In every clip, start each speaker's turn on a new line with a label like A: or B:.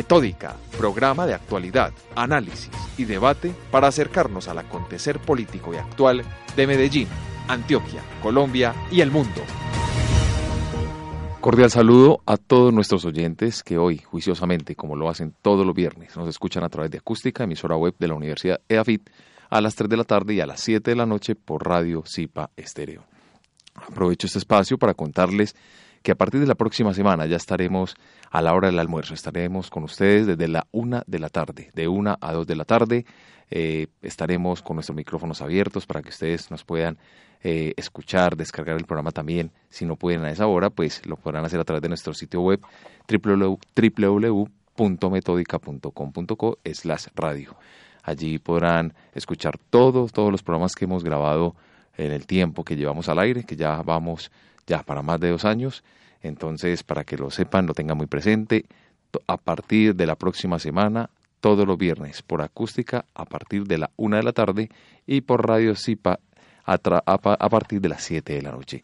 A: Metódica, programa de actualidad, análisis y debate para acercarnos al acontecer político y actual de Medellín, Antioquia, Colombia y el mundo. Cordial saludo a todos nuestros oyentes que hoy, juiciosamente, como lo hacen todos los viernes, nos escuchan a través de Acústica, emisora web de la Universidad EAFIT, a las 3 de la tarde y a las 7 de la noche por Radio Zipa Estéreo. Aprovecho este espacio para contarles que a partir de la próxima semana ya estaremos a la hora del almuerzo. Estaremos con ustedes desde la una de la tarde, de una a dos de la tarde. Eh, estaremos con nuestros micrófonos abiertos para que ustedes nos puedan eh, escuchar, descargar el programa también. Si no pueden a esa hora, pues lo podrán hacer a través de nuestro sitio web www.metódica.com.co slash radio. Allí podrán escuchar todos, todos los programas que hemos grabado en el tiempo que llevamos al aire, que ya vamos ya para más de dos años. Entonces, para que lo sepan, lo tengan muy presente, a partir de la próxima semana, todos los viernes, por acústica, a partir de la una de la tarde, y por Radio Zipa a, partir de las siete de la noche.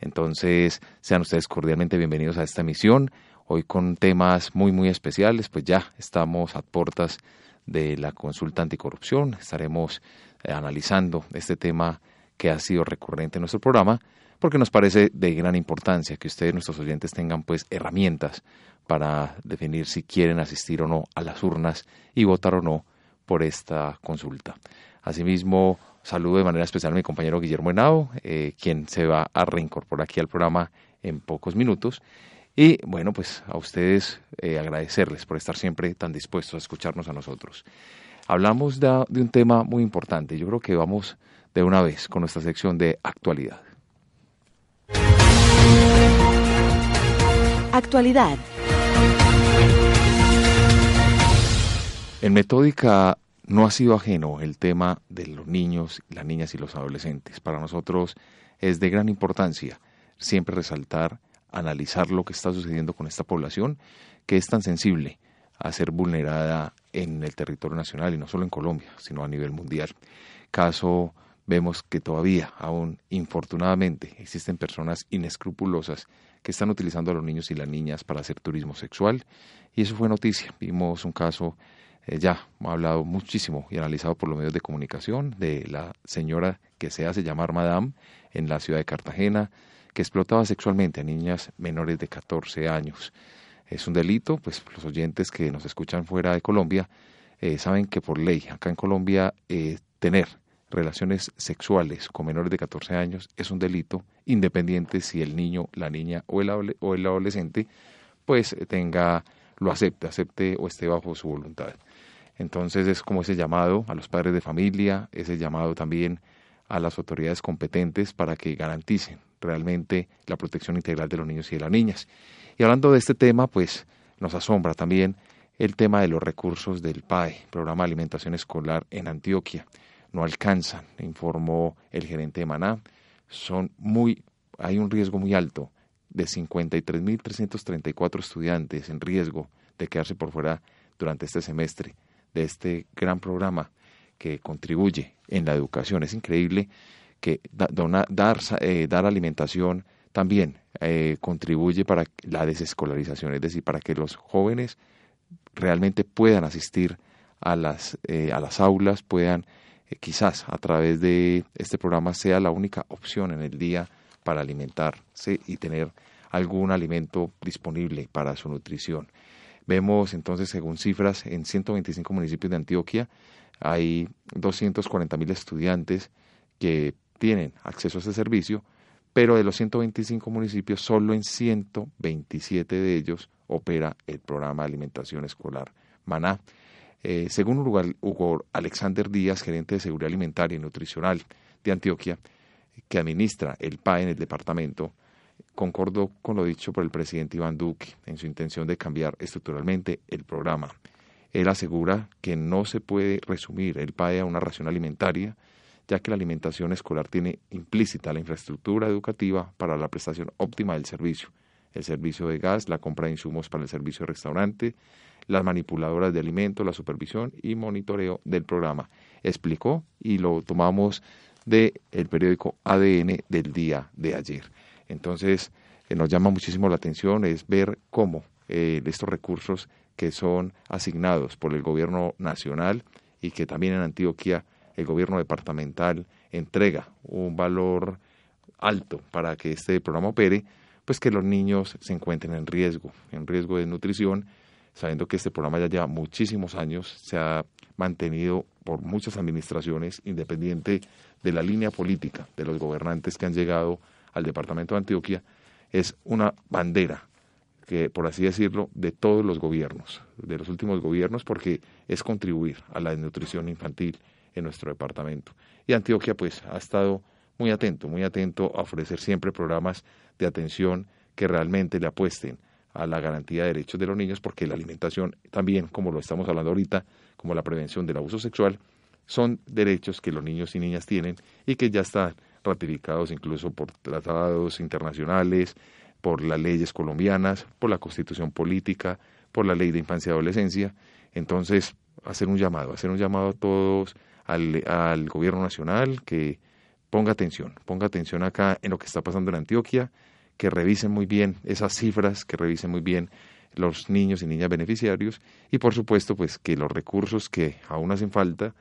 A: Entonces, sean ustedes cordialmente bienvenidos a esta emisión. Hoy con temas muy, muy especiales, pues ya estamos a puertas de la consulta anticorrupción. Estaremos eh, analizando este tema que ha sido recurrente en nuestro programa porque nos parece de gran importancia que ustedes, nuestros oyentes, tengan pues herramientas para definir si quieren asistir o no a las urnas y votar o no por esta consulta. Asimismo, saludo de manera especial a mi compañero Guillermo Henao, eh, quien se va a reincorporar aquí al programa en pocos minutos. Y bueno, pues a ustedes eh, agradecerles por estar siempre tan dispuestos a escucharnos a nosotros. Hablamos de un tema muy importante. Yo creo que vamos de una vez con nuestra sección de actualidad.
B: Actualidad.
A: En Metódica no ha sido ajeno el tema de los niños, las niñas y los adolescentes. Para nosotros es de gran importancia siempre resaltar, analizar lo que está sucediendo con esta población que es tan sensible a ser vulnerada en el territorio nacional y no solo en Colombia, sino a nivel mundial. Caso vemos que todavía, aún infortunadamente, existen personas inescrupulosas que están utilizando a los niños y las niñas para hacer turismo sexual. Y eso fue noticia. Vimos un caso eh, ya hablado muchísimo y analizado por los medios de comunicación de la señora que se hace llamar Madame en la ciudad de Cartagena, que explotaba sexualmente a niñas menores de 14 años. Es un delito, pues los oyentes que nos escuchan fuera de Colombia eh, saben que por ley acá en Colombia eh, tener relaciones sexuales con menores de 14 años es un delito, independiente si el niño, la niña o el, o el adolescente pues tenga, lo acepte, acepte o esté bajo su voluntad. Entonces es como ese llamado a los padres de familia, ese llamado también a las autoridades competentes para que garanticen realmente la protección integral de los niños y de las niñas. Y hablando de este tema, pues nos asombra también el tema de los recursos del PAE, Programa de Alimentación Escolar en Antioquia no alcanzan, informó el gerente de Maná. Son muy, hay un riesgo muy alto de 53.334 estudiantes en riesgo de quedarse por fuera durante este semestre de este gran programa que contribuye en la educación. Es increíble que dar, eh, dar alimentación también eh, contribuye para la desescolarización, es decir, para que los jóvenes realmente puedan asistir a las, eh, a las aulas, puedan eh, quizás a través de este programa sea la única opción en el día para alimentarse y tener algún alimento disponible para su nutrición. Vemos entonces, según cifras, en 125 municipios de Antioquia hay 240 mil estudiantes que tienen acceso a este servicio, pero de los 125 municipios, solo en 127 de ellos opera el programa de alimentación escolar Maná. Eh, según Hugo Alexander Díaz, gerente de Seguridad Alimentaria y Nutricional de Antioquia, que administra el PAE en el departamento, concordó con lo dicho por el presidente Iván Duque en su intención de cambiar estructuralmente el programa. Él asegura que no se puede resumir el PAE a una ración alimentaria, ya que la alimentación escolar tiene implícita la infraestructura educativa para la prestación óptima del servicio, el servicio de gas, la compra de insumos para el servicio de restaurante, las manipuladoras de alimentos, la supervisión y monitoreo del programa. Explicó y lo tomamos del el periódico ADN del día de ayer. Entonces, eh, nos llama muchísimo la atención es ver cómo eh, estos recursos que son asignados por el gobierno nacional y que también en Antioquia el gobierno departamental entrega un valor alto para que este programa opere, pues que los niños se encuentren en riesgo, en riesgo de nutrición, sabiendo que este programa ya lleva muchísimos años, se ha mantenido por muchas administraciones, independiente de la línea política de los gobernantes que han llegado al departamento de Antioquia, es una bandera que, por así decirlo, de todos los gobiernos, de los últimos gobiernos, porque es contribuir a la desnutrición infantil en nuestro departamento. Y Antioquia, pues, ha estado muy atento, muy atento a ofrecer siempre programas de atención que realmente le apuesten a la garantía de derechos de los niños, porque la alimentación también, como lo estamos hablando ahorita, como la prevención del abuso sexual, son derechos que los niños y niñas tienen y que ya están ratificados incluso por tratados internacionales, por las leyes colombianas, por la constitución política, por la ley de infancia y adolescencia. Entonces, hacer un llamado, hacer un llamado a todos, al, al gobierno nacional, que ponga atención, ponga atención acá en lo que está pasando en Antioquia, que revisen muy bien esas cifras, que revisen muy bien los niños y niñas beneficiarios y por supuesto pues que los recursos que aún hacen falta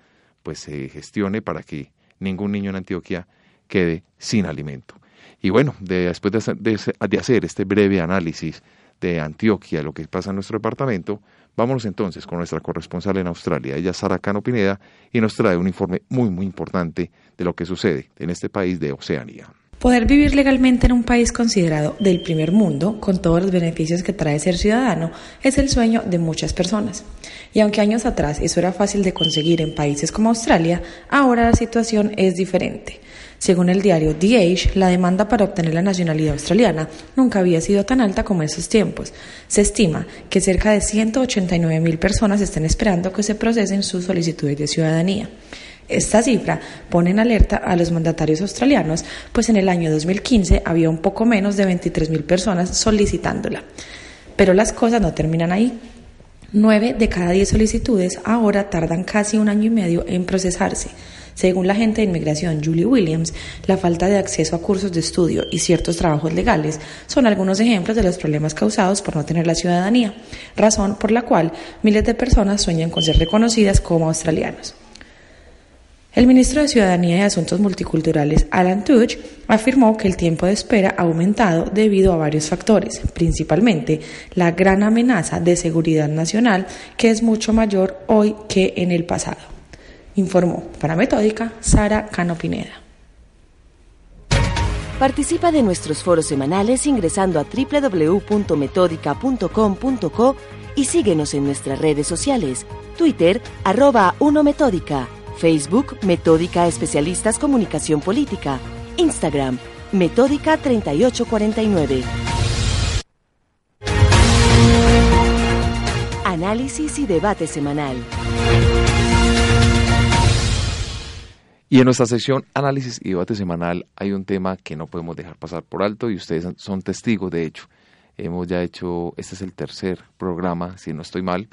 A: pues se gestione para que ningún niño en Antioquia quede sin alimento. Y bueno, después de, de hacer este breve análisis de Antioquia, lo que pasa en nuestro departamento, vámonos entonces con nuestra corresponsal en Australia, ella Sara Cano Pineda, y nos trae un informe muy, muy importante de lo que sucede en este país de Oceanía.
B: Poder vivir legalmente en un país considerado del primer mundo, con todos los beneficios que trae ser ciudadano, es el sueño de muchas personas. Y aunque años atrás eso era fácil de conseguir en países como Australia, ahora la situación es diferente. Según el diario The Age, la demanda para obtener la nacionalidad australiana nunca había sido tan alta como en esos tiempos. Se estima que cerca de 189 mil personas están esperando que se procesen sus solicitudes de ciudadanía. Esta cifra pone en alerta a los mandatarios australianos, pues en el año 2015 había un poco menos de 23.000 personas solicitándola. Pero las cosas no terminan ahí. Nueve de cada diez solicitudes ahora tardan casi un año y medio en procesarse. Según la agente de inmigración Julie Williams, la falta de acceso a cursos de estudio y ciertos trabajos legales son algunos ejemplos de los problemas causados por no tener la ciudadanía, razón por la cual miles de personas sueñan con ser reconocidas como australianos. El ministro de Ciudadanía y Asuntos Multiculturales, Alan Tudge, afirmó que el tiempo de espera ha aumentado debido a varios factores, principalmente la gran amenaza de seguridad nacional, que es mucho mayor hoy que en el pasado. Informó para Metódica Sara Cano Pineda.
C: Participa de nuestros foros semanales ingresando a www.metódica.com.co y síguenos en nuestras redes sociales, Twitter, arroba 1Metódica Facebook Metódica Especialistas Comunicación Política. Instagram Metódica 3849. Análisis y debate semanal.
A: Y en nuestra sección Análisis y debate semanal hay un tema que no podemos dejar pasar por alto y ustedes son testigos de hecho. Hemos ya hecho, este es el tercer programa, si no estoy mal,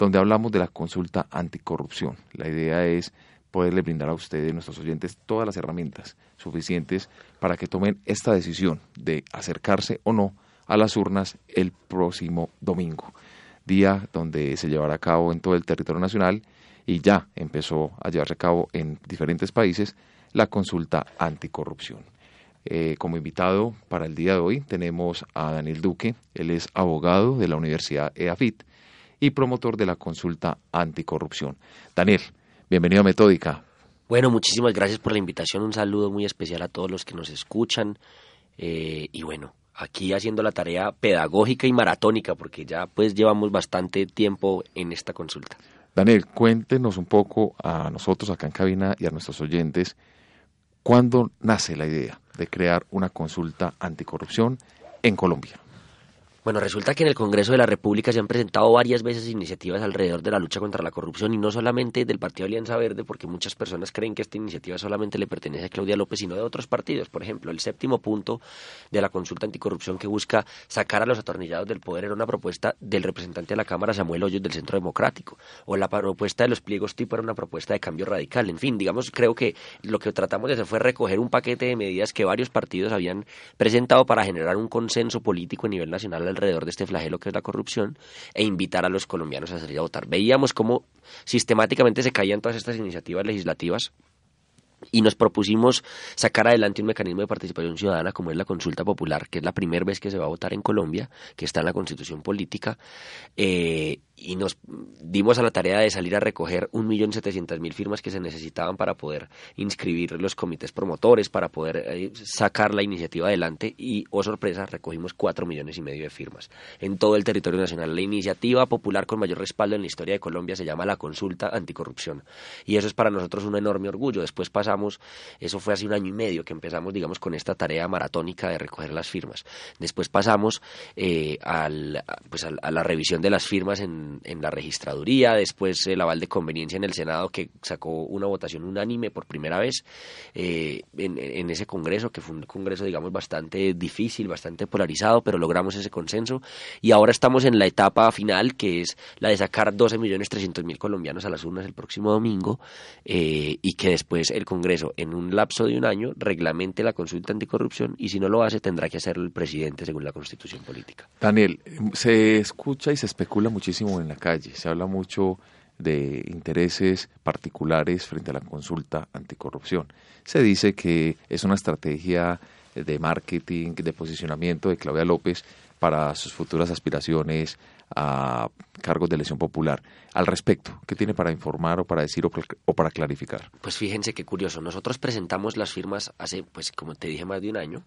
A: donde hablamos de la consulta anticorrupción. La idea es poderle brindar a ustedes, nuestros oyentes, todas las herramientas suficientes para que tomen esta decisión de acercarse o no a las urnas el próximo domingo, día donde se llevará a cabo en todo el territorio nacional y ya empezó a llevarse a cabo en diferentes países la consulta anticorrupción. Eh, como invitado para el día de hoy tenemos a Daniel Duque, él es abogado de la Universidad EAFIT y promotor de la consulta anticorrupción. Daniel, bienvenido a Metódica.
D: Bueno, muchísimas gracias por la invitación, un saludo muy especial a todos los que nos escuchan eh, y bueno, aquí haciendo la tarea pedagógica y maratónica porque ya pues llevamos bastante tiempo en esta consulta.
A: Daniel, cuéntenos un poco a nosotros acá en cabina y a nuestros oyentes, ¿cuándo nace la idea de crear una consulta anticorrupción en Colombia?
D: Bueno, resulta que en el Congreso de la República se han presentado varias veces iniciativas alrededor de la lucha contra la corrupción y no solamente del Partido Alianza Verde, porque muchas personas creen que esta iniciativa solamente le pertenece a Claudia López, sino de otros partidos. Por ejemplo, el séptimo punto de la consulta anticorrupción que busca sacar a los atornillados del poder era una propuesta del representante de la Cámara, Samuel Hoyos, del Centro Democrático. O la propuesta de los pliegos tipo era una propuesta de cambio radical. En fin, digamos, creo que lo que tratamos de hacer fue recoger un paquete de medidas que varios partidos habían presentado para generar un consenso político a nivel nacional alrededor de este flagelo que es la corrupción e invitar a los colombianos a salir a votar. Veíamos cómo sistemáticamente se caían todas estas iniciativas legislativas y nos propusimos sacar adelante un mecanismo de participación ciudadana como es la consulta popular, que es la primera vez que se va a votar en Colombia, que está en la constitución política, eh, y nos dimos a la tarea de salir a recoger 1.700.000 firmas que se necesitaban para poder inscribir los comités promotores, para poder eh, sacar la iniciativa adelante y, oh sorpresa, recogimos 4 millones y medio de firmas en todo el territorio nacional. La iniciativa popular con mayor respaldo en la historia de Colombia se llama la Consulta Anticorrupción y eso es para nosotros un enorme orgullo. Después pasamos, eso fue hace un año y medio que empezamos, digamos, con esta tarea maratónica de recoger las firmas. Después pasamos eh, al, pues a la revisión de las firmas en en, la registraduría, después el aval de conveniencia en el Senado que sacó una votación unánime por primera vez eh, en, ese Congreso, que fue un Congreso, digamos, bastante difícil, bastante polarizado, pero logramos ese consenso y ahora estamos en la etapa final, que es la de sacar 12.300.000 colombianos a las urnas el próximo domingo eh, y que después el Congreso, en un lapso de un año, reglamente la consulta anticorrupción y si no lo hace tendrá que hacerlo el presidente según la constitución política.
A: Daniel, se escucha y se especula muchísimo en la calle. Se habla mucho de intereses particulares frente a la consulta anticorrupción. Se dice que es una estrategia de marketing, de posicionamiento de Claudia López para sus futuras aspiraciones a cargos de elección popular. Al respecto, ¿qué tiene para informar o para decir o, para clarificar?
D: Pues fíjense qué curioso. Nosotros presentamos las firmas hace, pues como te dije, más de un año.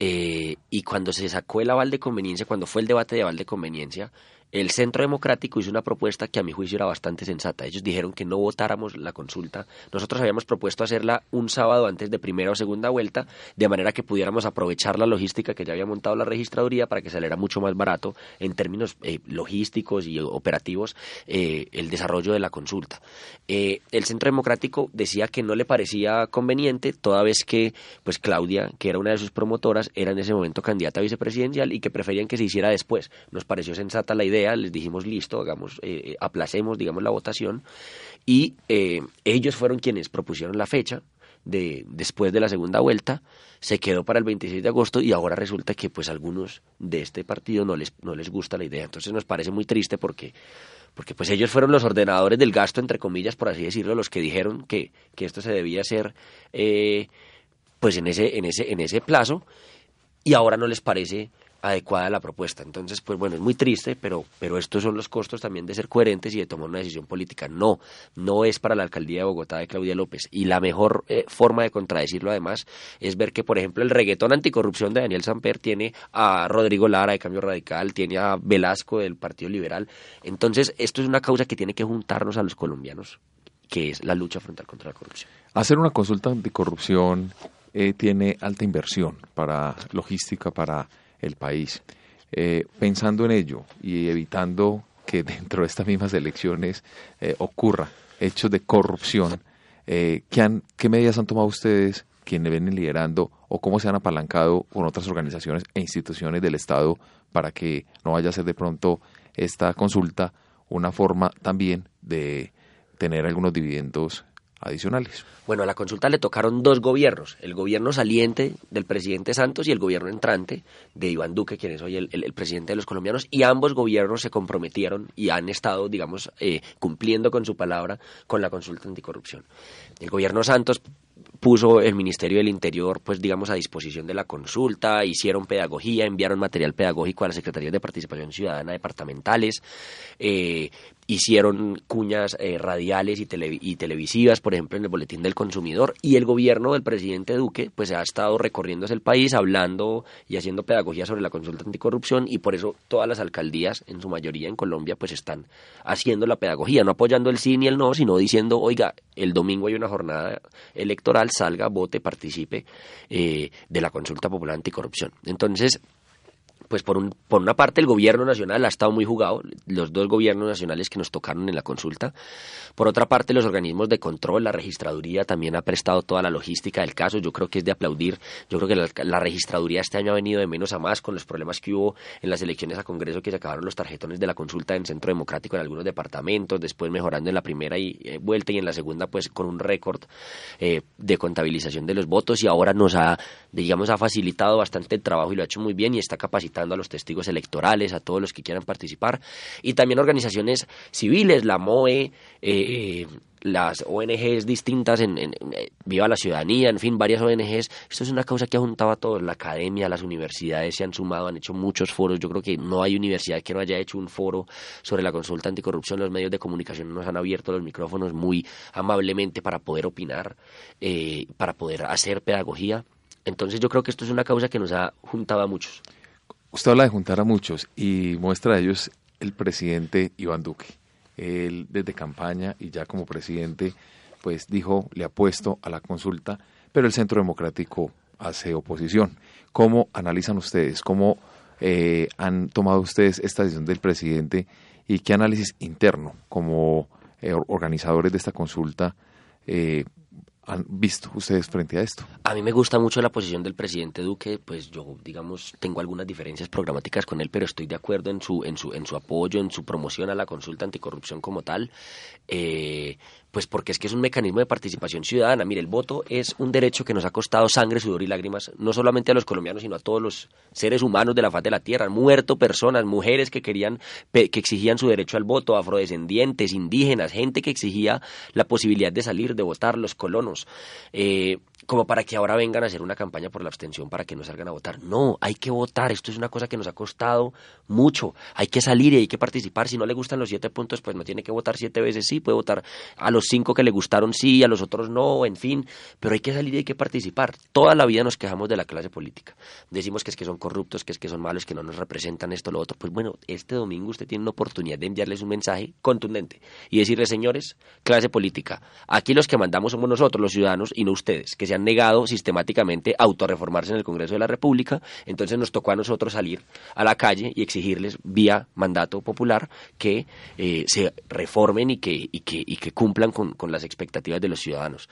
D: Eh, y cuando se sacó el aval de conveniencia, cuando fue el debate de aval de conveniencia, el Centro Democrático hizo una propuesta que a mi juicio era bastante sensata. Ellos dijeron que no votáramos la consulta. Nosotros habíamos propuesto hacerla un sábado antes de primera o segunda vuelta, de manera que pudiéramos aprovechar la logística que ya había montado la registraduría para que saliera mucho más barato en términos eh, logísticos y operativos eh, el desarrollo de la consulta. Eh, el Centro Democrático decía que no le parecía conveniente, toda vez que pues Claudia, que era una de sus promotoras, era en ese momento candidata a vicepresidencial y que preferían que se hiciera después. Nos pareció sensata la idea les dijimos listo, hagamos, eh, eh, aplacemos, digamos, la votación, y eh, ellos fueron quienes propusieron la fecha de después de la segunda vuelta, se quedó para el 26 de agosto y ahora resulta que pues algunos de este partido no les, no les gusta la idea. Entonces nos parece muy triste porque porque pues ellos fueron los ordenadores del gasto, entre comillas, por así decirlo, los que dijeron que, que esto se debía hacer pues en ese, en ese, en ese plazo, y ahora no les parece adecuada la propuesta. Entonces, pues bueno, es muy triste, pero, pero estos son los costos también de ser coherentes y de tomar una decisión política. No, no es para la alcaldía de Bogotá de Claudia López. Y la mejor eh, forma de contradecirlo además es ver que, por ejemplo, el reggaetón anticorrupción de Daniel Samper tiene a Rodrigo Lara de Cambio Radical, tiene a Velasco del Partido Liberal. Entonces, esto es una causa que tiene que juntarnos a los colombianos, que es la lucha frontal contra la corrupción.
A: Hacer una consulta anticorrupción eh, tiene alta inversión para logística, para el país. Eh, pensando en ello y evitando que dentro de estas mismas elecciones eh, ocurra hechos de corrupción, eh, ¿qué, ¿qué medidas han tomado ustedes, quienes vienen liderando, o cómo se han apalancado con otras organizaciones e instituciones del Estado para que no vaya a ser de pronto esta consulta una forma también de tener algunos dividendos adicionales.
D: Bueno, a la consulta le tocaron dos gobiernos, el gobierno saliente del presidente Santos y el gobierno entrante de Iván Duque, quien es hoy el, presidente de los colombianos, y ambos gobiernos se comprometieron y han estado, digamos, eh, cumpliendo con su palabra con la consulta anticorrupción. El gobierno Santos puso el Ministerio del Interior, pues digamos, a disposición de la consulta, hicieron pedagogía, enviaron material pedagógico a las Secretarías de Participación Ciudadana departamentales, eh, hicieron cuñas eh, radiales y, y, televisivas, por ejemplo, en el Boletín del Consumidor, y el gobierno del presidente Duque, pues ha estado recorriéndose el país, hablando y haciendo pedagogía sobre la consulta anticorrupción, y por eso todas las alcaldías, en su mayoría en Colombia, pues están haciendo la pedagogía, no apoyando el sí ni el no, sino diciendo, oiga, el domingo hay una jornada electoral, salga, vote, participe eh, de la consulta popular anticorrupción. Entonces, pues por, un, por una parte el gobierno nacional ha estado muy jugado, los dos gobiernos nacionales que nos tocaron en la consulta. Por otra parte, los organismos de control, la registraduría también ha prestado toda la logística del caso. Yo creo que es de aplaudir. Yo creo que la, registraduría este año ha venido de menos a más con los problemas que hubo en las elecciones a Congreso que se acabaron los tarjetones de la consulta en Centro Democrático en algunos departamentos, después mejorando en la primera y, eh, vuelta y en la segunda pues con un récord eh, de contabilización de los votos y ahora nos ha, digamos, ha facilitado bastante el trabajo y lo ha hecho muy bien y está capacitado a los testigos electorales, a todos los que quieran participar, y también organizaciones civiles, la MOE, eh, las ONGs distintas, en, eh, Viva la Ciudadanía, en fin, varias ONGs. Esto es una causa que ha juntado a todos. La academia, las universidades se han sumado, han hecho muchos foros. Yo creo que no hay universidad que no haya hecho un foro sobre la consulta anticorrupción. Los medios de comunicación nos han abierto los micrófonos muy amablemente para poder opinar, eh, para poder hacer pedagogía. Entonces yo creo que esto es una causa que nos ha juntado a muchos.
A: Usted habla de juntar a muchos y muestra de ellos el presidente Iván Duque él desde campaña y ya como presidente, pues dijo, le ha puesto a la consulta, pero el Centro Democrático hace oposición. ¿Cómo analizan ustedes? ¿Cómo eh, han tomado ustedes esta decisión del presidente y qué análisis interno como eh, organizadores de esta consulta eh, han visto ustedes frente a esto?
D: A mí me gusta mucho la posición del presidente Duque, pues yo, digamos, tengo algunas diferencias programáticas con él, pero estoy de acuerdo en su, en su, en su apoyo, en su promoción a la consulta anticorrupción como tal. Eh, pues porque es que es un mecanismo de participación ciudadana. Mire, el voto es un derecho que nos ha costado sangre, sudor y lágrimas, no solamente a los colombianos, sino a todos los seres humanos de la faz de la tierra. Han muerto personas, mujeres que querían, que exigían su derecho al voto, afrodescendientes, indígenas, gente que exigía la posibilidad de salir, de votar, los colonos. Eh, como para que ahora vengan a hacer una campaña por la abstención para que no salgan a votar. No, hay que votar. Esto es una cosa que nos ha costado mucho. Hay que salir y hay que participar. Si no le gustan los siete puntos, pues no tiene que votar siete veces. Sí, puede votar a los cinco que le gustaron, sí, a los otros no, en fin. Pero hay que salir y hay que participar. Toda la vida nos quejamos de la clase política. Decimos que es que son corruptos, que es que son malos, que no nos representan esto, lo otro. Pues bueno, este domingo usted tiene una oportunidad de enviarles un mensaje contundente y decirles, señores, clase política, aquí los que mandamos somos nosotros, los ciudadanos, y no ustedes, que han negado sistemáticamente a autorreformarse en el Congreso de la República, entonces nos tocó a nosotros salir a la calle y exigirles vía mandato popular que eh, se reformen y que, y que, y que cumplan con, con las expectativas de los ciudadanos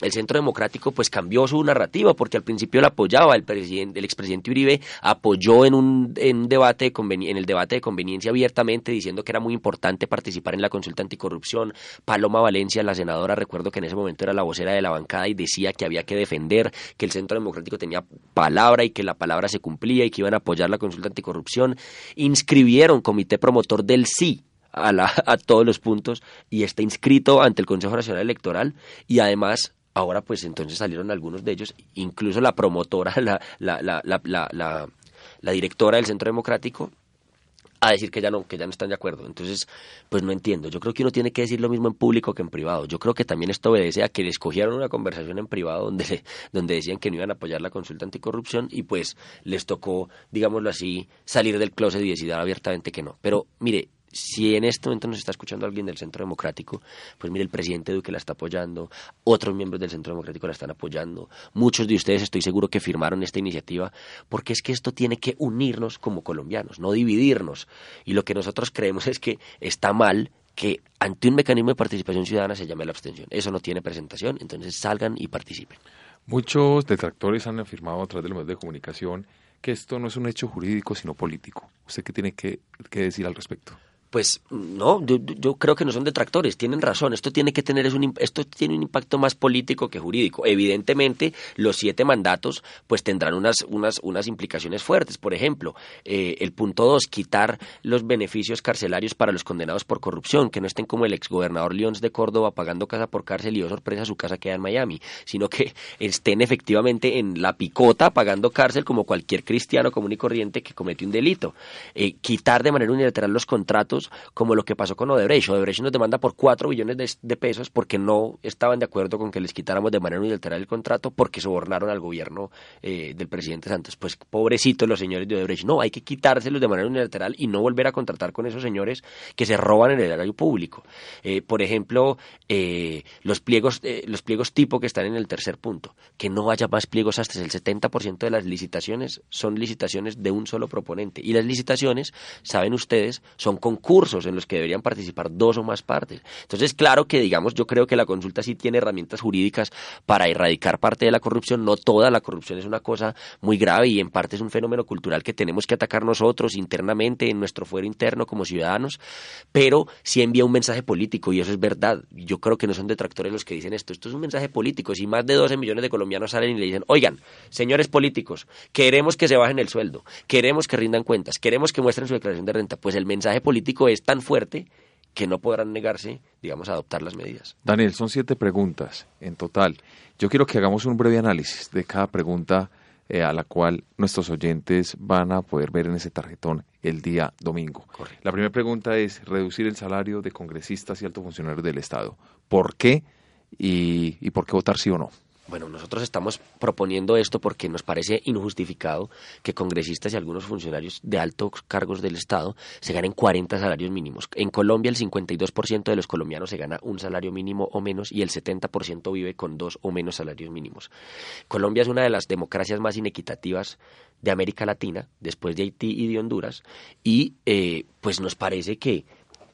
D: el Centro Democrático pues cambió su narrativa porque al principio la apoyaba. El presidente el expresidente Uribe apoyó en un en debate en el debate de conveniencia abiertamente diciendo que era muy importante participar en la consulta anticorrupción. Paloma Valencia la senadora recuerdo que en ese momento era la vocera de la bancada y decía que había que defender que el Centro Democrático tenía palabra y que la palabra se cumplía y que iban a apoyar la consulta anticorrupción. Inscribieron comité promotor del sí a, a todos los puntos y está inscrito ante el Consejo Nacional Electoral y además Ahora pues entonces salieron algunos de ellos, incluso la promotora, la, la, la, la, directora del Centro Democrático, a decir que ya no, que ya no están de acuerdo. Entonces, pues no entiendo. Yo creo que uno tiene que decir lo mismo en público que en privado. Yo creo que también esto obedece a que escogieron una conversación en privado donde, donde decían que no iban a apoyar la consulta anticorrupción y pues les tocó, digámoslo así, salir del closet y decidir abiertamente que no. Pero mire, si en este momento nos está escuchando alguien del Centro Democrático, pues mire, el presidente Duque la está apoyando, otros miembros del Centro Democrático la están apoyando, muchos de ustedes estoy seguro que firmaron esta iniciativa, porque es que esto tiene que unirnos como colombianos, no dividirnos. Y lo que nosotros creemos es que está mal que ante un mecanismo de participación ciudadana se llame la abstención. Eso no tiene presentación, entonces salgan y participen.
A: Muchos detractores han afirmado a través de los medios de comunicación que esto no es un hecho jurídico, sino político. ¿Usted qué tiene que decir al respecto?
D: Pues no, yo, creo que no son detractores, tienen razón. Esto tiene que tener un, esto tiene un impacto más político que jurídico. Evidentemente, los siete mandatos pues tendrán unas unas unas implicaciones fuertes. Por ejemplo, eh, el punto dos, quitar los beneficios carcelarios para los condenados por corrupción, que no estén como el exgobernador León de Córdoba pagando casa por cárcel y oh sorpresa su casa queda en Miami, sino que estén efectivamente en la picota pagando cárcel como cualquier cristiano común y corriente que comete un delito. Eh, quitar de manera unilateral los contratos como lo que pasó con Odebrecht. Odebrecht nos demanda por 4 billones de, pesos porque no estaban de acuerdo con que les quitáramos de manera unilateral el contrato porque sobornaron al gobierno eh, del presidente Santos. Pues pobrecitos los señores de Odebrecht. No, hay que quitárselos de manera unilateral y no volver a contratar con esos señores que se roban en el erario público. Eh, por ejemplo, eh, los pliegos los pliegos tipo que están en el tercer punto. Que no haya más pliegos hasta el 70% de las licitaciones son licitaciones de un solo proponente. Y las licitaciones, saben ustedes, son concursos concursos en los que deberían participar dos o más partes. Entonces, claro que, digamos, yo creo que la consulta sí tiene herramientas jurídicas para erradicar parte de la corrupción, no toda, la corrupción es una cosa muy grave y en parte es un fenómeno cultural que tenemos que atacar nosotros internamente, en nuestro fuero interno como ciudadanos, pero sí envía un mensaje político y eso es verdad. Yo creo que no son detractores los que dicen esto, esto es un mensaje político. Si más de 12 millones de colombianos salen y le dicen, oigan, señores políticos, queremos que se bajen el sueldo, queremos que rindan cuentas, queremos que muestren su declaración de renta, pues el mensaje político es tan fuerte que no podrán negarse, digamos, a adoptar las medidas.
A: Daniel, son siete preguntas en total. Yo quiero que hagamos un breve análisis de cada pregunta eh, a la cual nuestros oyentes van a poder ver en ese tarjetón el día domingo. La primera pregunta es reducir el salario de congresistas y altos funcionarios del Estado. ¿Por qué? Y, y por qué votar sí o no.
D: Bueno, nosotros estamos proponiendo esto porque nos parece injustificado que congresistas y algunos funcionarios de altos cargos del Estado se ganen 40 salarios mínimos. En Colombia el 52% de los colombianos se gana un salario mínimo o menos y el 70% vive con dos o menos salarios mínimos. Colombia es una de las democracias más inequitativas de América Latina, después de Haití y de Honduras, y eh, pues nos parece que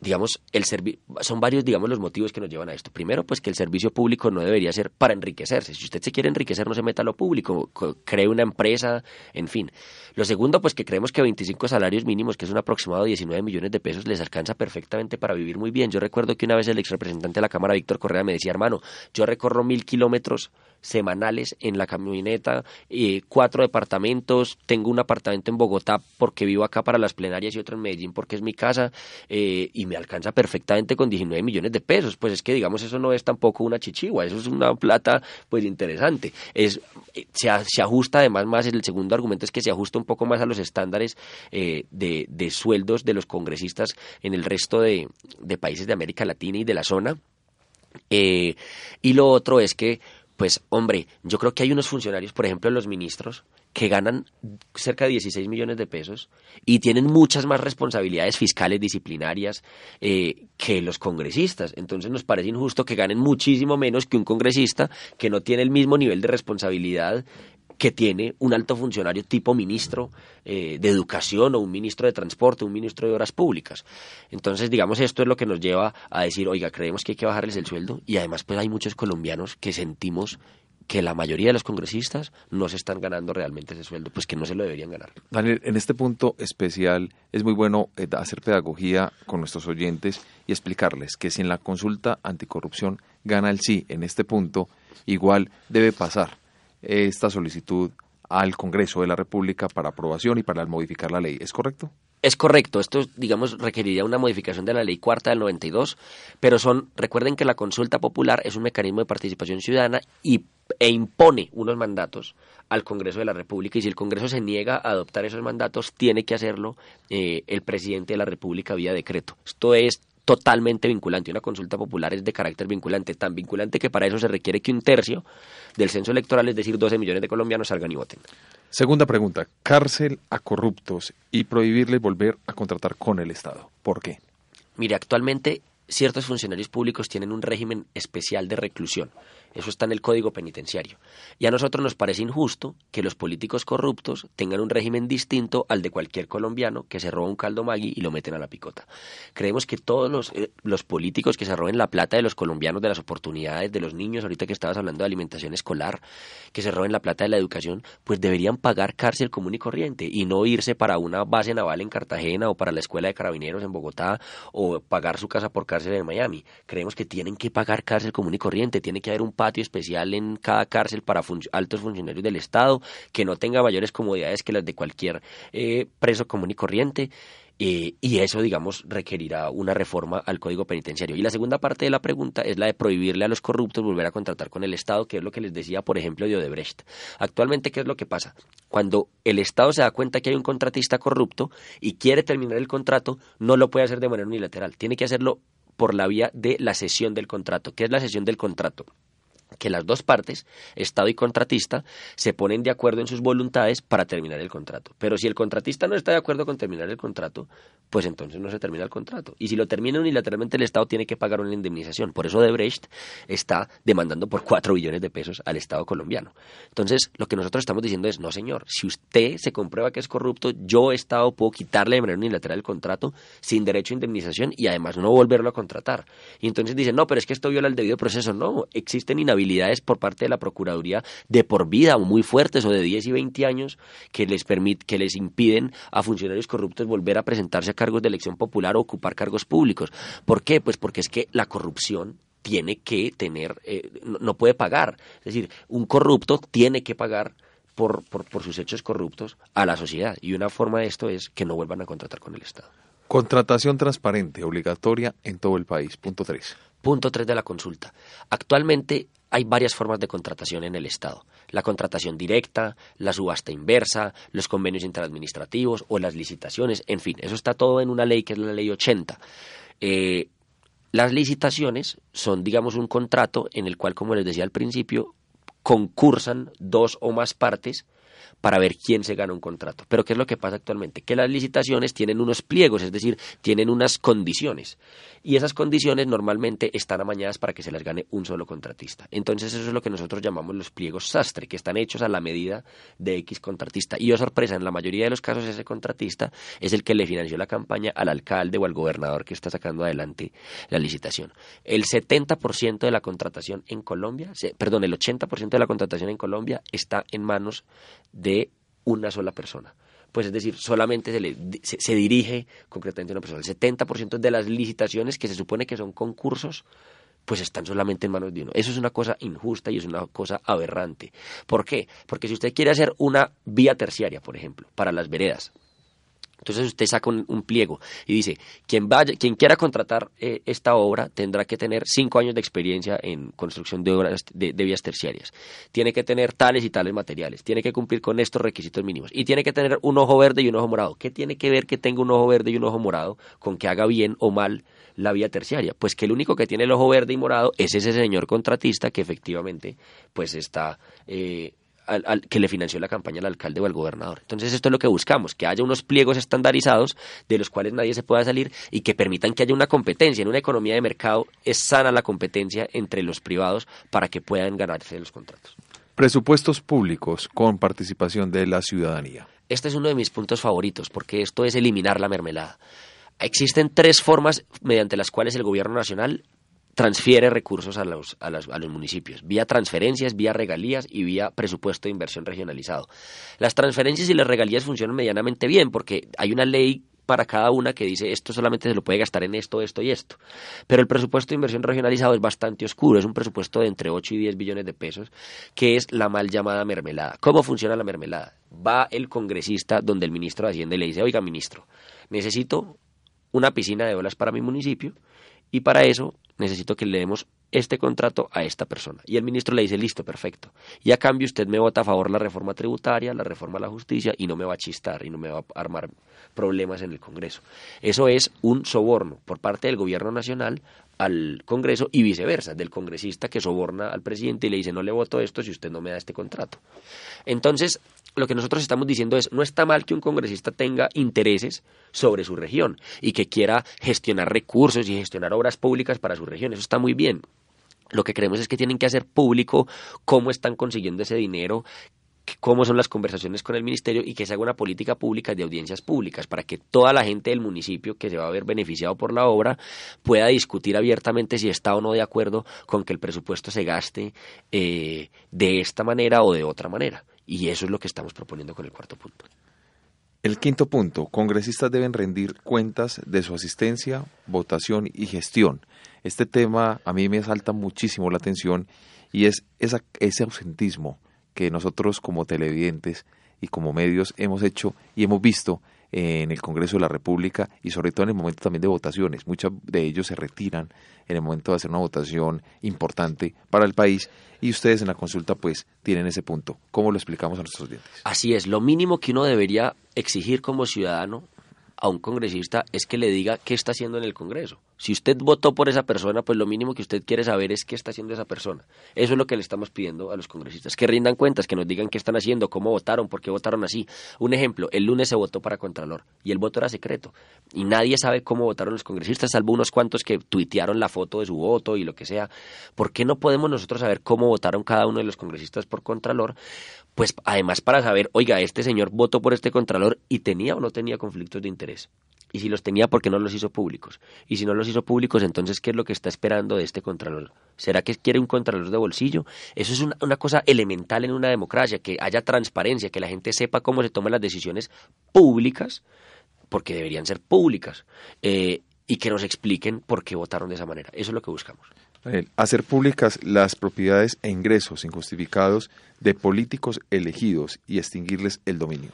D: digamos, el son varios, digamos, los motivos que nos llevan a esto. Primero, pues que el servicio público no debería ser para enriquecerse. Si usted se quiere enriquecer, no se meta a lo público, cree una empresa, en fin. Lo segundo, pues que creemos que 25 salarios mínimos, que es un aproximado de 19 millones de pesos, les alcanza perfectamente para vivir muy bien. Yo recuerdo que una vez el ex representante de la Cámara, Víctor Correa, me decía, hermano, yo recorro mil kilómetros semanales en la camioneta, eh, cuatro departamentos, tengo un apartamento en Bogotá porque vivo acá para las plenarias y otro en Medellín porque es mi casa eh, y me alcanza perfectamente con 19 millones de pesos. Pues es que digamos eso no es tampoco una chichigua, eso es una plata pues interesante. Es, eh, se, ajusta además más, el segundo argumento es que se ajusta un poco más a los estándares de, de, sueldos de los congresistas en el resto de, de países de América Latina y de la zona. y lo otro es que pues hombre, yo creo que hay unos funcionarios, por ejemplo los ministros, que ganan cerca de 16 millones de pesos y tienen muchas más responsabilidades fiscales disciplinarias eh, que los congresistas. Entonces nos parece injusto que ganen muchísimo menos que un congresista que no tiene el mismo nivel de responsabilidad que tiene un alto funcionario tipo ministro eh, de educación o un ministro de transporte, un ministro de obras públicas. Entonces, digamos, esto es lo que nos lleva a decir, oiga, creemos que hay que bajarles el sueldo y además pues hay muchos colombianos que sentimos que la mayoría de los congresistas no se están ganando realmente ese sueldo, pues que no se lo deberían ganar.
A: Daniel, en este punto especial es muy bueno eh, hacer pedagogía con nuestros oyentes y explicarles que si en la consulta anticorrupción gana el sí en este punto, igual debe pasar esta solicitud al Congreso de la República para aprobación y para modificar la ley. ¿Es correcto?
D: Es correcto, esto digamos requeriría una modificación de la ley cuarta del 92, pero son recuerden que la consulta popular es un mecanismo de participación ciudadana y e impone unos mandatos al Congreso de la República y si el Congreso se niega a adoptar esos mandatos tiene que hacerlo eh, el presidente de la República vía decreto. Esto es totalmente vinculante. Una consulta popular es de carácter vinculante, tan vinculante que para eso se requiere que un tercio del censo electoral, es decir, 12 millones de colombianos, salgan y voten.
A: Segunda pregunta, cárcel a corruptos y prohibirle volver a contratar con el Estado. ¿Por qué?
D: Mire, actualmente ciertos funcionarios públicos tienen un régimen especial de reclusión. Eso está en el Código Penitenciario. Y a nosotros nos parece injusto que los políticos corruptos tengan un régimen distinto al de cualquier colombiano que se roba un caldo magui y lo meten a la picota. Creemos que todos los, eh, los políticos que se roben la plata de los colombianos, de las oportunidades, de los niños, ahorita que estabas hablando de alimentación escolar, que se roben la plata de la educación, pues deberían pagar cárcel común y corriente y no irse para una base naval en Cartagena o para la escuela de carabineros en Bogotá o pagar su casa por cárcel en Miami. Creemos que tienen que pagar cárcel común y corriente, tiene que haber un patio especial en cada cárcel para altos funcionarios del Estado, que no tenga mayores comodidades que las de cualquier eh, preso común y corriente. Eh, y eso, digamos, requerirá una reforma al Código Penitenciario. Y la segunda parte de la pregunta es la de prohibirle a los corruptos volver a contratar con el Estado, que es lo que les decía, por ejemplo, de Odebrecht. Actualmente, ¿qué es lo que pasa? Cuando el Estado se da cuenta que hay un contratista corrupto y quiere terminar el contrato, no lo puede hacer de manera unilateral. Tiene que hacerlo por la vía de la cesión del contrato. ¿Qué es la cesión del contrato? Que las dos partes, Estado y contratista, se ponen de acuerdo en sus voluntades para terminar el contrato. Pero si el contratista no está de acuerdo con terminar el contrato, pues entonces no se termina el contrato. Y si lo termina unilateralmente, el Estado tiene que pagar una indemnización. Por eso Debrecht está demandando por cuatro billones de pesos al Estado colombiano. Entonces, lo que nosotros estamos diciendo es, no señor, si usted se comprueba que es corrupto, yo, Estado, puedo quitarle de manera unilateral el contrato sin derecho a indemnización y además no volverlo a contratar. Y entonces dicen, no, pero es que esto viola el debido proceso. No, existen inhabilitaciones por parte de la Procuraduría de por vida o muy fuertes o de 10 y 20 años que les, que les impiden a funcionarios corruptos volver a presentarse a cargos de elección popular o ocupar cargos públicos. ¿Por qué? Pues porque es que la corrupción tiene que tener, eh, no, puede pagar. Es decir, un corrupto tiene que pagar por, por, por, sus hechos corruptos a la sociedad. Y una forma de esto es que no vuelvan a contratar con el Estado.
A: Contratación transparente, obligatoria en todo el país. Punto 3.
D: Punto 3 de la consulta. Actualmente hay varias formas de contratación en el Estado. La contratación directa, la subasta inversa, los convenios interadministrativos o las licitaciones, en fin, eso está todo en una ley que es la ley 80. Eh, las licitaciones son, digamos, un contrato en el cual, como les decía al principio, concursan dos o más partes para ver quién se gana un contrato. Pero ¿qué es lo que pasa actualmente? Que las licitaciones tienen unos pliegos, es decir, tienen unas condiciones. Y esas condiciones normalmente están amañadas para que se las gane un solo contratista. Entonces eso es lo que nosotros llamamos los pliegos sastre, que están hechos a la medida de X contratista. Y yo oh, sorpresa, en la mayoría de los casos ese contratista es el que le financió la campaña al alcalde o al gobernador que está sacando adelante la licitación. El 70% de la contratación en Colombia, perdón, el 80% de la contratación en Colombia está en manos de una sola persona pues es decir, solamente se, le, se, dirige concretamente a una persona. El 70% de las licitaciones que se supone que son concursos, pues están solamente en manos de uno. Eso es una cosa injusta y es una cosa aberrante. ¿Por qué? Porque si usted quiere hacer una vía terciaria, por ejemplo, para las veredas, entonces usted saca un, pliego y dice, quien, vaya, quien quiera contratar eh, esta obra tendrá que tener cinco años de experiencia en construcción de, obras, de, vías terciarias. Tiene que tener tales y tales materiales. Tiene que cumplir con estos requisitos mínimos. Y tiene que tener un ojo verde y un ojo morado. ¿Qué tiene que ver que tenga un ojo verde y un ojo morado con que haga bien o mal la vía terciaria? Pues que el único que tiene el ojo verde y morado es ese señor contratista que efectivamente pues está... Eh, al, que le financió la campaña al alcalde o al gobernador. Entonces esto es lo que buscamos, que haya unos pliegos estandarizados de los cuales nadie se pueda salir y que permitan que haya una competencia. En una economía de mercado es sana la competencia entre los privados para que puedan ganarse los contratos.
A: Presupuestos públicos con participación de la ciudadanía.
D: Este es uno de mis puntos favoritos porque esto es eliminar la mermelada. Existen tres formas mediante las cuales el gobierno nacional transfiere recursos a los, a, los, a los municipios, vía transferencias, vía regalías y vía presupuesto de inversión regionalizado. Las transferencias y las regalías funcionan medianamente bien porque hay una ley para cada una que dice esto solamente se lo puede gastar en esto, esto y esto. Pero el presupuesto de inversión regionalizado es bastante oscuro, es un presupuesto de entre 8 y 10 billones de pesos, que es la mal llamada mermelada. ¿Cómo funciona la mermelada? Va el congresista donde el ministro de Hacienda le dice, oiga ministro, necesito una piscina de olas para mi municipio y para eso necesito que le demos este contrato a esta persona. Y el ministro le dice, listo, perfecto. Y a cambio usted me vota a favor la reforma tributaria, la reforma a la justicia y no me va a chistar y no me va a armar problemas en el Congreso. Eso es un soborno por parte del gobierno nacional al Congreso y viceversa, del congresista que soborna al presidente y le dice no le voto esto si usted no me da este contrato. Entonces, lo que nosotros estamos diciendo es, no está mal que un congresista tenga intereses sobre su región y que quiera gestionar recursos y gestionar obras públicas para su región, eso está muy bien. Lo que queremos es que tienen que hacer público cómo están consiguiendo ese dinero, cómo son las conversaciones con el ministerio y que se haga una política pública de audiencias públicas para que toda la gente del municipio que se va a ver beneficiado por la obra pueda discutir abiertamente si está o no de acuerdo con que el presupuesto se gaste eh, de esta manera o de otra manera. Y eso es lo que estamos proponiendo con el cuarto punto.
A: El quinto punto, congresistas deben rendir cuentas de su asistencia, votación y gestión. Este tema a mí me salta muchísimo la atención y es ese ausentismo que nosotros como televidentes y como medios hemos hecho y hemos visto en el Congreso de la República y sobre todo en el momento también de votaciones. Muchos de ellos se retiran en el momento de hacer una votación importante para el país y ustedes en la consulta pues tienen ese punto. ¿Cómo lo explicamos a nuestros oyentes?
D: Así es, lo mínimo que uno debería exigir como ciudadano a un congresista es que le diga qué está haciendo en el Congreso. Si usted votó por esa persona, pues lo mínimo que usted quiere saber es qué está haciendo esa persona. Eso es lo que le estamos pidiendo a los congresistas, que rindan cuentas, que nos digan qué están haciendo, cómo votaron, por qué votaron así. Un ejemplo, el lunes se votó para Contralor y el voto era secreto y nadie sabe cómo votaron los congresistas, salvo unos cuantos que tuitearon la foto de su voto y lo que sea. ¿Por qué no podemos nosotros saber cómo votaron cada uno de los congresistas por Contralor? Pues además para saber, oiga, este señor votó por este Contralor y tenía o no tenía conflictos de interés. Y si los tenía, ¿por qué no los hizo públicos? Y si no los hizo públicos, entonces, ¿qué es lo que está esperando de este Contralor? ¿Será que quiere un Contralor de bolsillo? Eso es una, una cosa elemental en una democracia, que haya transparencia, que la gente sepa cómo se toman las decisiones públicas, porque deberían ser públicas, eh, y que nos expliquen por qué votaron de esa manera. Eso es lo que buscamos.
A: Hacer públicas las propiedades e ingresos injustificados de políticos elegidos y extinguirles el dominio.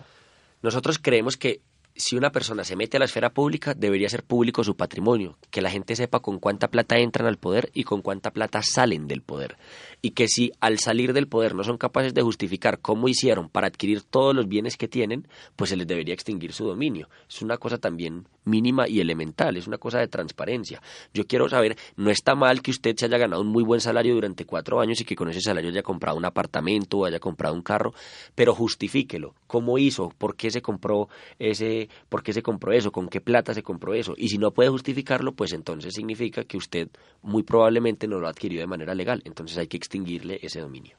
D: Nosotros creemos que si una persona se mete a la esfera pública, debería ser público su patrimonio, que la gente sepa con cuánta plata entran al poder y con cuánta plata salen del poder. Y que si al salir del poder no son capaces de justificar cómo hicieron para adquirir todos los bienes que tienen, pues se les debería extinguir su dominio. Es una cosa también mínima y elemental, es una cosa de transparencia. Yo quiero saber, no está mal que usted se haya ganado un muy buen salario durante cuatro años y que con ese salario haya comprado un apartamento o haya comprado un carro, pero justifíquelo. ¿Cómo hizo? ¿Por qué se compró ese por qué se compró eso, con qué plata se compró eso. Y si no puede justificarlo, pues entonces significa que usted muy probablemente no lo ha adquirido de manera legal. Entonces hay que ese dominio.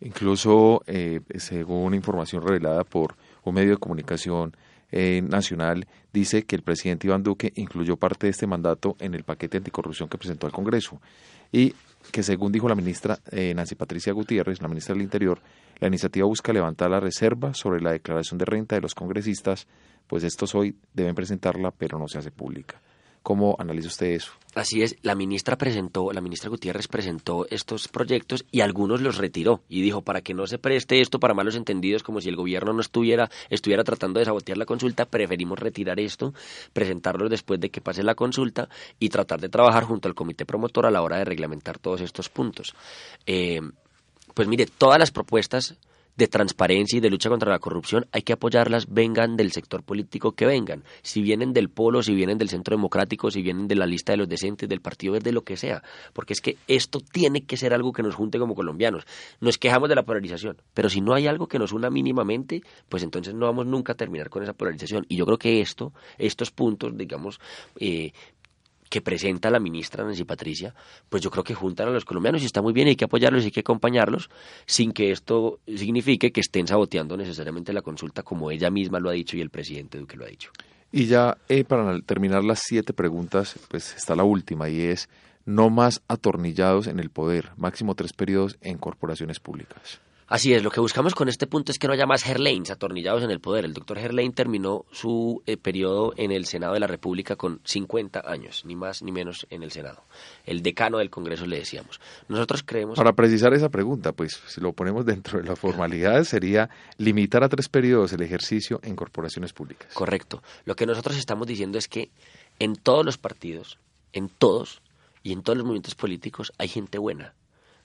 A: Incluso, eh, según información revelada por un medio de comunicación eh, nacional, dice que el presidente Iván Duque incluyó parte de este mandato en el paquete anticorrupción que presentó al Congreso. Y que según dijo la ministra eh, Nancy Patricia Gutiérrez, la ministra del Interior, la iniciativa busca levantar la reserva sobre la declaración de renta de los congresistas pues estos hoy deben presentarla, pero no se hace pública. ¿Cómo analiza usted eso?
D: Así es, la ministra presentó, la ministra Gutiérrez presentó estos proyectos y algunos los retiró y dijo para que no se preste esto para malos entendidos como si el gobierno no estuviera estuviera tratando de sabotear la consulta, preferimos retirar esto, presentarlo después de que pase la consulta y tratar de trabajar junto al comité promotor a la hora de reglamentar todos estos puntos. Eh, pues mire, todas las propuestas de transparencia y de lucha contra la corrupción, hay que apoyarlas, vengan del sector político que vengan. Si vienen del Polo, si vienen del Centro Democrático, si vienen de la lista de los decentes, del Partido Verde, lo que sea. Porque es que esto tiene que ser algo que nos junte como colombianos. Nos quejamos de la polarización, pero si no hay algo que nos una mínimamente, pues entonces no vamos nunca a terminar con esa polarización. Y yo creo que esto, estos puntos, digamos, eh, que presenta la ministra Nancy Patricia, pues yo creo que juntan a los colombianos y está muy bien, hay que apoyarlos y hay que acompañarlos sin que esto signifique que estén saboteando necesariamente la consulta como ella misma lo ha dicho y el presidente Duque lo ha dicho.
A: Y ya eh, para terminar las siete preguntas, pues está la última y es no más atornillados en el poder, máximo tres periodos en corporaciones públicas.
D: Así es, lo que buscamos con este punto es que no haya más Herlains atornillados en el poder. El doctor Herlain terminó su eh, periodo en el Senado de la República con 50 años, ni más ni menos en el Senado. El decano del Congreso le decíamos. Nosotros creemos...
A: Para precisar esa pregunta, pues si lo ponemos dentro de las formalidades, sería limitar a tres periodos el ejercicio en corporaciones públicas.
D: Correcto. Lo que nosotros estamos diciendo es que en todos los partidos, en todos y en todos los movimientos políticos hay gente buena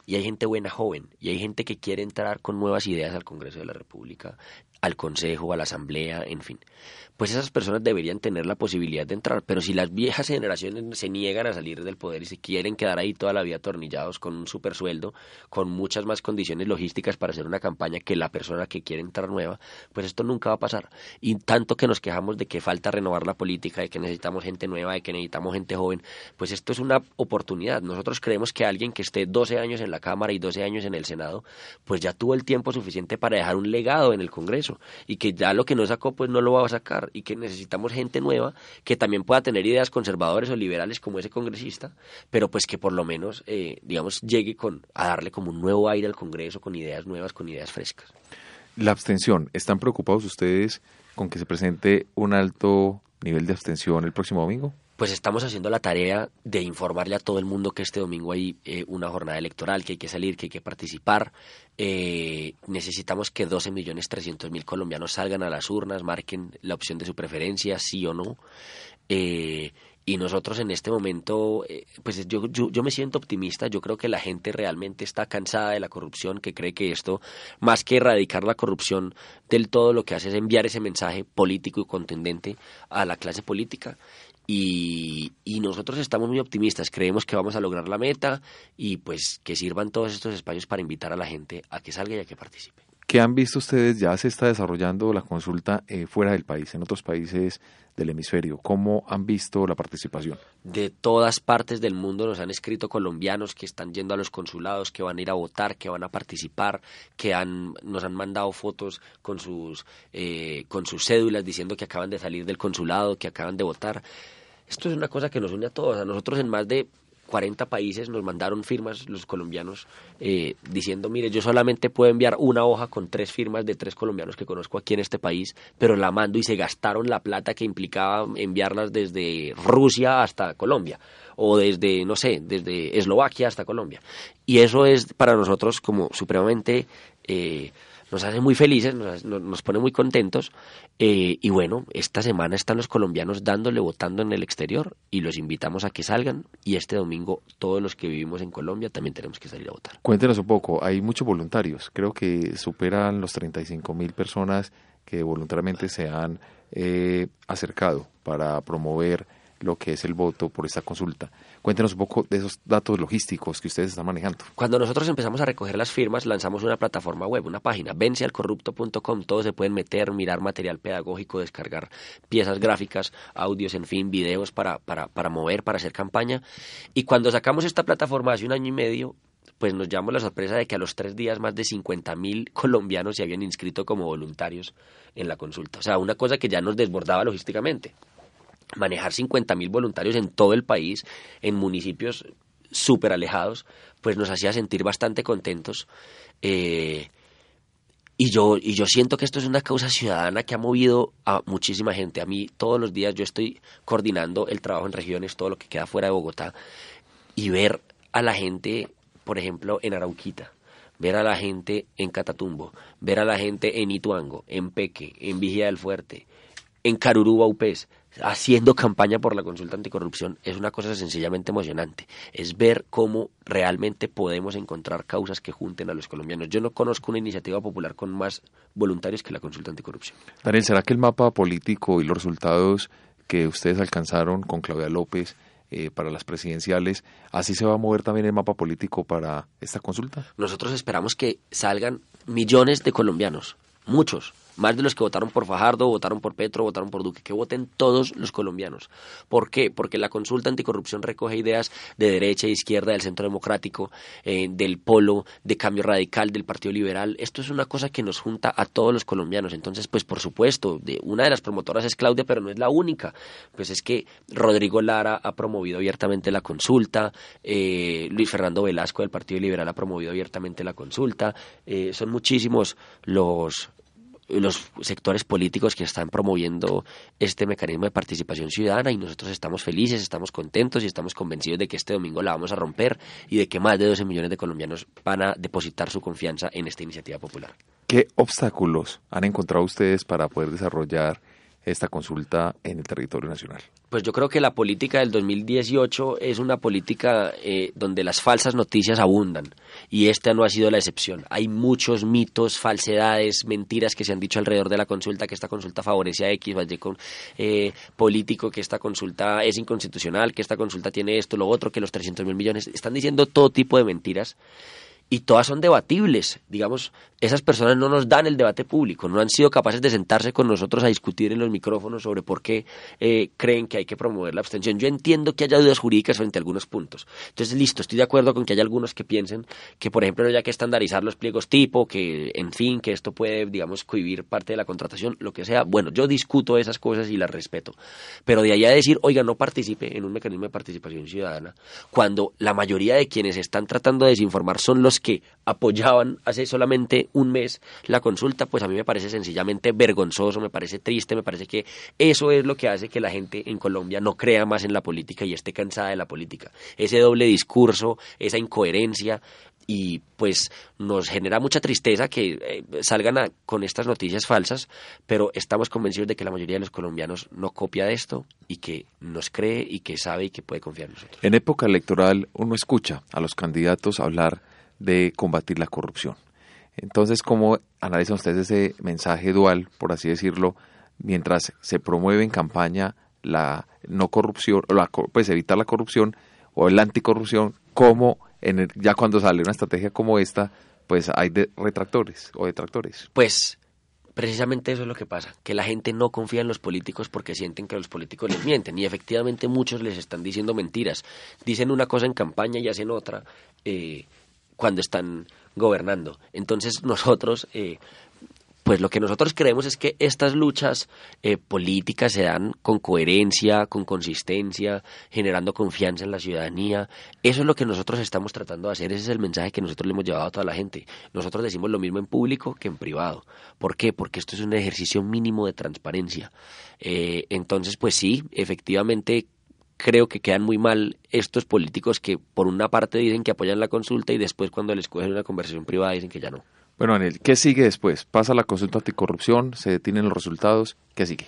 D: y hay gente buena joven, y hay gente que quiere entrar con nuevas ideas al Congreso de la República, al Consejo, a la Asamblea, en fin pues esas personas deberían tener la posibilidad de entrar. Pero si las viejas generaciones se niegan a salir del poder y se quieren quedar ahí toda la vida atornillados con un super sueldo, con muchas más condiciones logísticas para hacer una campaña que la persona que quiere entrar nueva, pues esto nunca va a pasar. Y tanto que nos quejamos de que falta renovar la política, de que necesitamos gente nueva, de que necesitamos gente joven, pues esto es una oportunidad. Nosotros creemos que alguien que esté 12 años en la Cámara y 12 años en el Senado, pues ya tuvo el tiempo suficiente para dejar un legado en el Congreso y que ya lo que no sacó, pues no lo va a sacar y que necesitamos gente nueva que también pueda tener ideas conservadoras o liberales como ese congresista, pero pues que por lo menos, eh, digamos, llegue con, a darle como un nuevo aire al Congreso con ideas nuevas, con ideas frescas.
A: La abstención, ¿están preocupados ustedes con que se presente un alto nivel de abstención el próximo domingo?
D: Pues estamos haciendo la tarea de informarle a todo el mundo que este domingo hay eh, una jornada electoral, que hay que salir, que hay que participar. Eh, necesitamos que 12 millones 300 mil colombianos salgan a las urnas, marquen la opción de su preferencia, sí o no. Eh, y nosotros en este momento, eh, pues yo, yo, yo, me siento optimista, yo creo que la gente realmente está cansada de la corrupción, que cree que esto, más que erradicar la corrupción del todo, lo que hace es enviar ese mensaje político y contundente a la clase política. Y, y nosotros estamos muy optimistas, creemos que vamos a lograr la meta y pues que sirvan todos estos espacios para invitar a la gente a que salga y a que participe.
A: ¿Qué han visto ustedes? Ya se está desarrollando la consulta eh, fuera del país, en otros países del hemisferio. ¿Cómo han visto la participación?
D: De todas partes del mundo nos han escrito colombianos que están yendo a los consulados, que van a ir a votar, que van a participar, que han, nos han mandado fotos con sus, eh, con sus cédulas diciendo que acaban de salir del consulado, que acaban de votar. Esto es una cosa que nos une a todos. A nosotros en más de 40 países nos mandaron firmas los colombianos eh, diciendo, mire, yo solamente puedo enviar una hoja con tres firmas de tres colombianos que conozco aquí en este país, pero la mando y se gastaron la plata que implicaba enviarlas desde Rusia hasta Colombia o desde, no sé, desde Eslovaquia hasta Colombia. Y eso es para nosotros como supremamente... Eh, nos hace muy felices, nos, pone muy contentos. Eh, y bueno, esta semana están los colombianos dándole, votando en el exterior y los invitamos a que salgan. Y este domingo todos los que vivimos en Colombia también tenemos que salir a votar.
A: Cuéntenos un poco, hay muchos voluntarios, creo que superan los 35 mil personas que voluntariamente se han eh, acercado para promover lo que es el voto por esta consulta. Cuéntenos un poco de esos datos logísticos que ustedes están manejando.
D: Cuando nosotros empezamos a recoger las firmas, lanzamos una plataforma web, una página, vencealcorrupto.com. Todos se pueden meter, mirar material pedagógico, descargar piezas gráficas, audios, en fin, videos para, para, para mover, para hacer campaña. Y cuando sacamos esta plataforma hace un año y medio, pues nos llamó la sorpresa de que a los tres días más de 50 mil colombianos se habían inscrito como voluntarios en la consulta. O sea, una cosa que ya nos desbordaba logísticamente manejar 50.000 voluntarios en todo el país, en municipios súper alejados, pues nos hacía sentir bastante contentos. Eh, y yo, y yo siento que esto es una causa ciudadana que ha movido a muchísima gente. A mí todos los días yo estoy coordinando el trabajo en regiones, todo lo que queda fuera de Bogotá, y ver a la gente, por ejemplo, en Arauquita, ver a la gente en Catatumbo, ver a la gente en Ituango, en Peque, en Vigía del Fuerte, en Carurú, Upés, haciendo campaña por la consulta anticorrupción es una cosa sencillamente emocionante. Es ver cómo realmente podemos encontrar causas que junten a los colombianos. Yo no conozco una iniciativa popular con más voluntarios que la consulta anticorrupción.
A: Daniel, ¿será que el mapa político y los resultados que ustedes alcanzaron con Claudia López eh, para las presidenciales, así se va a mover también el mapa político para esta consulta?
D: Nosotros esperamos que salgan millones de colombianos, muchos, más de los que votaron por Fajardo, votaron por Petro, votaron por Duque, que voten todos los colombianos. ¿Por qué? Porque la consulta anticorrupción recoge ideas de derecha e izquierda, del centro democrático, eh, del polo, de cambio radical, del Partido Liberal. Esto es una cosa que nos junta a todos los colombianos. Entonces, pues por supuesto, de, una de las promotoras es Claudia, pero no es la única. Pues es que Rodrigo Lara ha promovido abiertamente la consulta, eh, Luis Fernando Velasco del Partido Liberal ha promovido abiertamente la consulta. Eh, son muchísimos los los sectores políticos que están promoviendo este mecanismo de participación ciudadana y nosotros estamos felices, estamos contentos y estamos convencidos de que este domingo la vamos a romper y de que más de 12 millones de colombianos van a depositar su confianza en esta iniciativa popular.
A: ¿Qué obstáculos han encontrado ustedes para poder desarrollar esta consulta en el territorio nacional?
D: Pues yo creo que la política del 2018 es una política eh, donde las falsas noticias abundan y esta no ha sido la excepción. Hay muchos mitos, falsedades, mentiras que se han dicho alrededor de la consulta, que esta consulta favorece a X, vaya con eh, político, que esta consulta es inconstitucional, que esta consulta tiene esto, lo otro, que los 300 mil millones. Están diciendo todo tipo de mentiras y todas son debatibles. Digamos, esas personas no nos dan el debate público, no han sido capaces de sentarse con nosotros a discutir en los micrófonos sobre por qué eh, creen que hay que promover la abstención. Yo entiendo que haya dudas jurídicas frente a algunos puntos. Entonces, listo, estoy de acuerdo con que haya algunos que piensen que, por ejemplo, no haya que estandarizar los pliegos tipo, que, en fin, que esto puede, digamos, cohibir parte de la contratación, lo que sea. Bueno, yo discuto esas cosas y las respeto. Pero de ahí a decir, oiga, no participe en un mecanismo de participación ciudadana, cuando la mayoría de quienes están tratando de desinformar son los que apoyaban hace solamente un mes la consulta, pues a mí me parece sencillamente vergonzoso, me parece triste, me parece que eso es lo que hace que la gente en Colombia no crea más en la política y esté cansada de la política. Ese doble discurso, esa incoherencia, y pues nos genera mucha tristeza que eh, salgan con estas noticias falsas, pero estamos convencidos de que la mayoría de los colombianos no copia de esto y que nos cree y que sabe y que puede confiar en nosotros.
A: En época electoral uno escucha a los candidatos hablar de combatir la corrupción. Entonces, ¿cómo analizan ustedes ese mensaje dual, por así decirlo, mientras se promueve en campaña la no corrupción, la, pues evitar la corrupción o la anticorrupción, como en ya cuando sale una estrategia como esta, pues hay de, retractores o detractores.
D: Pues precisamente eso es lo que pasa, que la gente no confía en los políticos porque sienten que los políticos les mienten y efectivamente muchos les están diciendo mentiras. Dicen una cosa en campaña y hacen otra eh, cuando están gobernando. Entonces nosotros eh, pues lo que nosotros creemos es que estas luchas eh, políticas se dan con coherencia, con consistencia, generando confianza en la ciudadanía. Eso es lo que nosotros estamos tratando de hacer, ese es el mensaje que nosotros le hemos llevado a toda la gente. Nosotros decimos lo mismo en público que en privado. ¿Por qué? Porque esto es un ejercicio mínimo de transparencia. Eh, entonces, pues sí, efectivamente creo que quedan muy mal estos políticos que por una parte dicen que apoyan la consulta y después cuando les cogen una conversación privada dicen que ya no.
A: Bueno, Daniel, ¿qué sigue después? Pasa la consulta anticorrupción, se detienen los resultados, ¿qué sigue?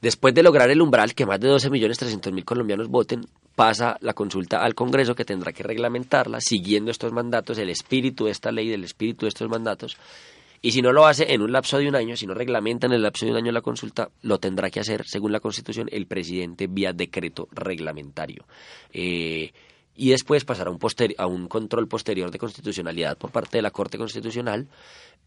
D: Después de lograr el umbral que más de 12.300.000 colombianos voten, pasa la consulta al Congreso que tendrá que reglamentarla siguiendo estos mandatos, el espíritu de esta ley, del espíritu de estos mandatos. Y si no lo hace en un lapso de un año, si no reglamentan en el lapso de un año la consulta, lo tendrá que hacer, según la Constitución, el presidente vía decreto reglamentario. Eh, y después pasará un a un control posterior de constitucionalidad por parte de la Corte Constitucional.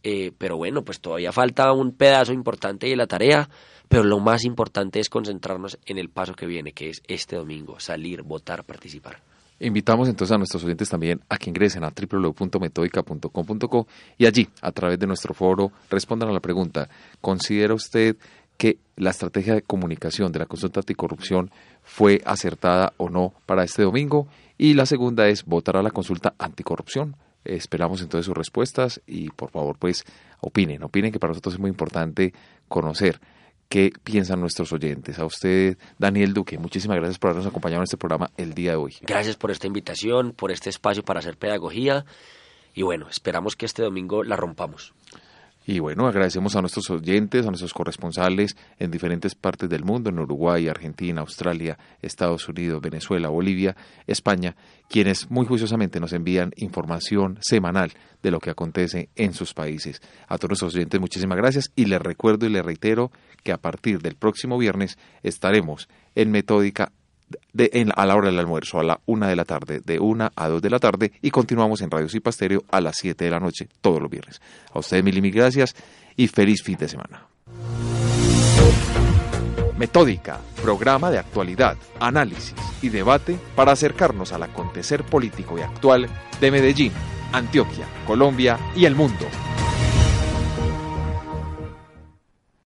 D: Eh, pero bueno, pues todavía falta un pedazo importante de la tarea, pero lo más importante es concentrarnos en el paso que viene, que es este domingo, salir, votar, participar.
A: Invitamos entonces a nuestros oyentes también a que ingresen a www.metodica.com.co y allí, a través de nuestro foro, respondan a la pregunta, ¿considera usted que la estrategia de comunicación de la consulta anticorrupción fue acertada o no para este domingo? Y la segunda es votar a la consulta anticorrupción. Esperamos entonces sus respuestas y por favor pues opinen, opinen que para nosotros es muy importante conocer qué piensan nuestros oyentes. A usted, Daniel Duque, muchísimas gracias por habernos acompañado en este programa el día de hoy.
D: Gracias por esta invitación, por este espacio para hacer pedagogía y bueno, esperamos que este domingo la rompamos.
A: Y bueno, agradecemos a nuestros oyentes, a nuestros corresponsales en diferentes partes del mundo, en Uruguay, Argentina, Australia, Estados Unidos, Venezuela, Bolivia, España, quienes muy juiciosamente nos envían información semanal de lo que acontece en sus países. A todos nuestros oyentes, muchísimas gracias y les recuerdo y les reitero que a partir del próximo viernes estaremos en Metódica a la hora del almuerzo, a la una de la tarde, de una a dos de la tarde, y continuamos en Radio Cipasterio a las siete de la noche, todos los viernes. A ustedes mil y mil gracias y feliz fin de semana. Metódica, programa de actualidad, análisis y debate para acercarnos al acontecer político y actual de Medellín, Antioquia, Colombia y el mundo.